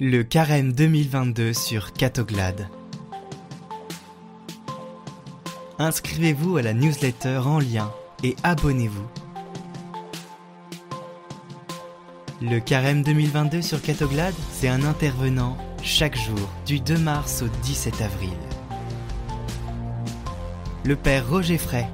Le carême 2022 sur Catoglade. Inscrivez-vous à la newsletter en lien et abonnez-vous. Le carême 2022 sur Catoglade, c'est un intervenant chaque jour du 2 mars au 17 avril. Le père Roger Fray,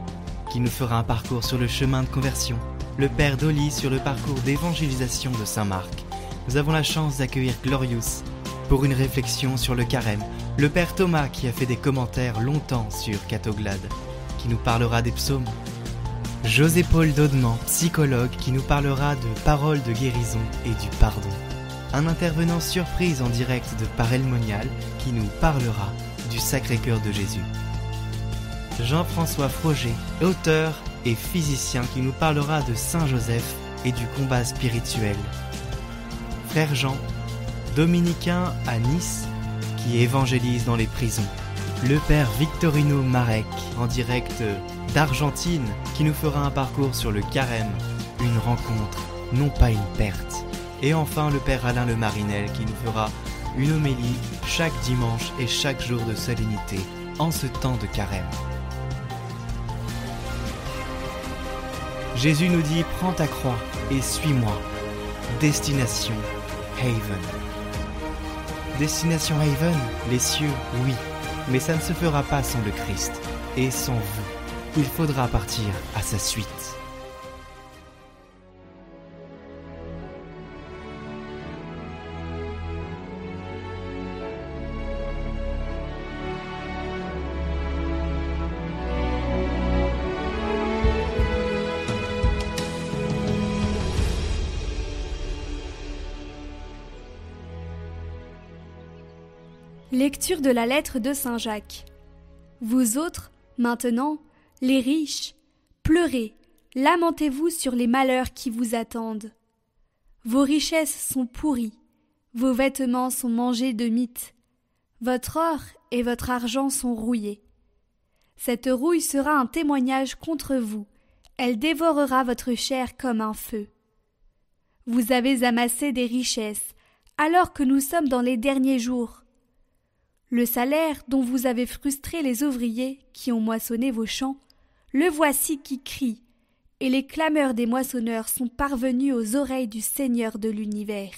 qui nous fera un parcours sur le chemin de conversion. Le père Dolly sur le parcours d'évangélisation de Saint-Marc nous avons la chance d'accueillir Glorious pour une réflexion sur le carême, le Père Thomas qui a fait des commentaires longtemps sur Catoglade, qui nous parlera des psaumes, José-Paul Daudement, psychologue, qui nous parlera de paroles de guérison et du pardon, un intervenant surprise en direct de Parel Monial qui nous parlera du Sacré-Cœur de Jésus. Jean-François Froger, auteur et physicien qui nous parlera de Saint Joseph et du combat spirituel frère Jean, dominicain à Nice, qui évangélise dans les prisons. Le père Victorino Marek, en direct d'Argentine, qui nous fera un parcours sur le carême, une rencontre, non pas une perte. Et enfin le père Alain Le Marinel, qui nous fera une homélie chaque dimanche et chaque jour de solennité en ce temps de carême. Jésus nous dit Prends ta croix et suis-moi. Destination Destination Haven, les cieux, oui, mais ça ne se fera pas sans le Christ et sans vous. Il faudra partir à sa suite. Lecture de la lettre de Saint Jacques. Vous autres, maintenant, les riches, pleurez, lamentez-vous sur les malheurs qui vous attendent. Vos richesses sont pourries, vos vêtements sont mangés de mythes, votre or et votre argent sont rouillés. Cette rouille sera un témoignage contre vous, elle dévorera votre chair comme un feu. Vous avez amassé des richesses, alors que nous sommes dans les derniers jours. Le salaire dont vous avez frustré les ouvriers qui ont moissonné vos champs, le voici qui crie, et les clameurs des moissonneurs sont parvenues aux oreilles du Seigneur de l'univers.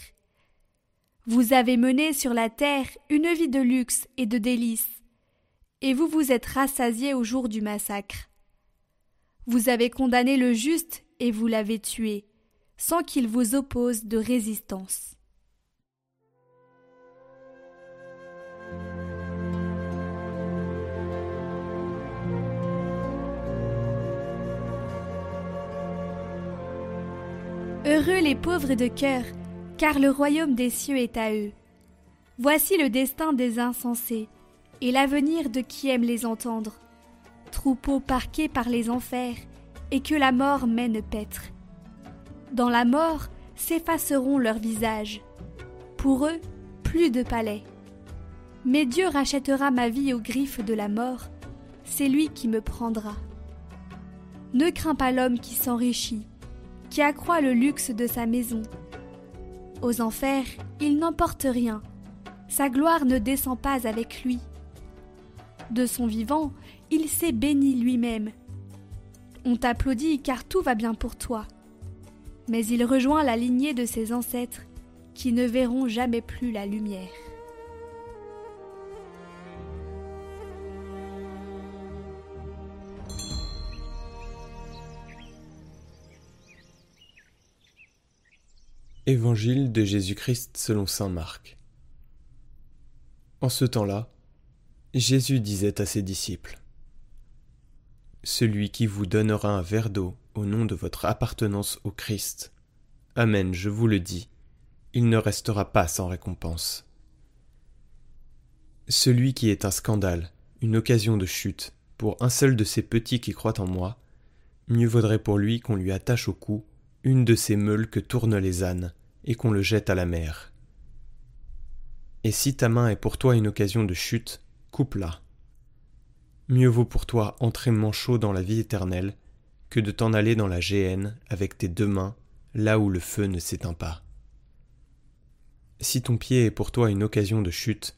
Vous avez mené sur la terre une vie de luxe et de délices, et vous vous êtes rassasié au jour du massacre. Vous avez condamné le juste et vous l'avez tué, sans qu'il vous oppose de résistance. Heureux les pauvres de cœur, car le royaume des cieux est à eux. Voici le destin des insensés, et l'avenir de qui aime les entendre. Troupeaux parqués par les enfers, et que la mort mène paître. Dans la mort s'effaceront leurs visages. Pour eux, plus de palais. Mais Dieu rachètera ma vie aux griffes de la mort, c'est lui qui me prendra. Ne crains pas l'homme qui s'enrichit, qui accroît le luxe de sa maison. Aux enfers, il n'emporte rien, sa gloire ne descend pas avec lui. De son vivant, il s'est béni lui-même. On t'applaudit car tout va bien pour toi. Mais il rejoint la lignée de ses ancêtres qui ne verront jamais plus la lumière. Évangile de Jésus-Christ selon saint Marc. En ce temps-là, Jésus disait à ses disciples Celui qui vous donnera un verre d'eau au nom de votre appartenance au Christ, Amen, je vous le dis, il ne restera pas sans récompense. Celui qui est un scandale, une occasion de chute, pour un seul de ces petits qui croient en moi, mieux vaudrait pour lui qu'on lui attache au cou une de ces meules que tournent les ânes, et qu'on le jette à la mer. Et si ta main est pour toi une occasion de chute, coupe-la. Mieux vaut pour toi entrer manchot dans la vie éternelle que de t'en aller dans la géhenne avec tes deux mains là où le feu ne s'éteint pas. Si ton pied est pour toi une occasion de chute,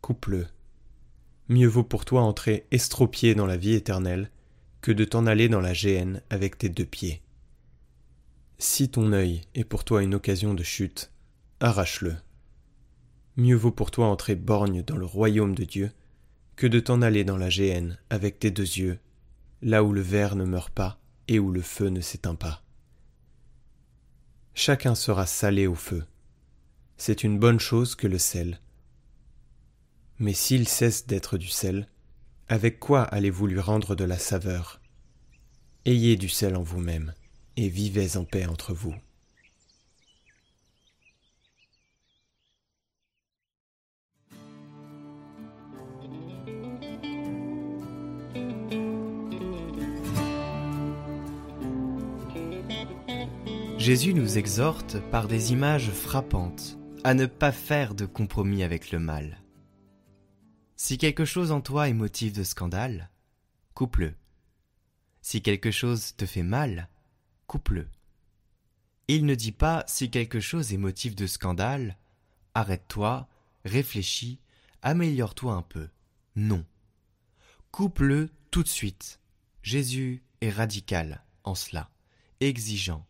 coupe-le. Mieux vaut pour toi entrer estropié dans la vie éternelle que de t'en aller dans la géhenne avec tes deux pieds. Si ton œil est pour toi une occasion de chute, arrache-le. Mieux vaut pour toi entrer borgne dans le royaume de Dieu que de t'en aller dans la géhenne avec tes deux yeux, là où le ver ne meurt pas et où le feu ne s'éteint pas. Chacun sera salé au feu c'est une bonne chose que le sel. Mais s'il cesse d'être du sel, avec quoi allez-vous lui rendre de la saveur? Ayez du sel en vous-même, et vivez en paix entre vous. Jésus nous exhorte par des images frappantes à ne pas faire de compromis avec le mal. Si quelque chose en toi est motif de scandale, coupe-le. Si quelque chose te fait mal, coupe-le. Il ne dit pas si quelque chose est motif de scandale, arrête-toi, réfléchis, améliore-toi un peu. Non. Coupe-le tout de suite. Jésus est radical en cela, exigeant,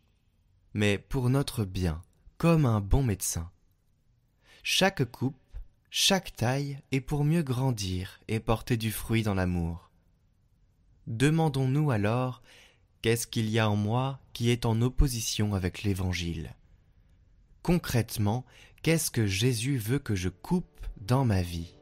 mais pour notre bien, comme un bon médecin. Chaque coupe, chaque taille est pour mieux grandir et porter du fruit dans l'amour. Demandons-nous alors qu'est-ce qu'il y a en moi qui est en opposition avec l'Évangile? Concrètement, qu'est-ce que Jésus veut que je coupe dans ma vie?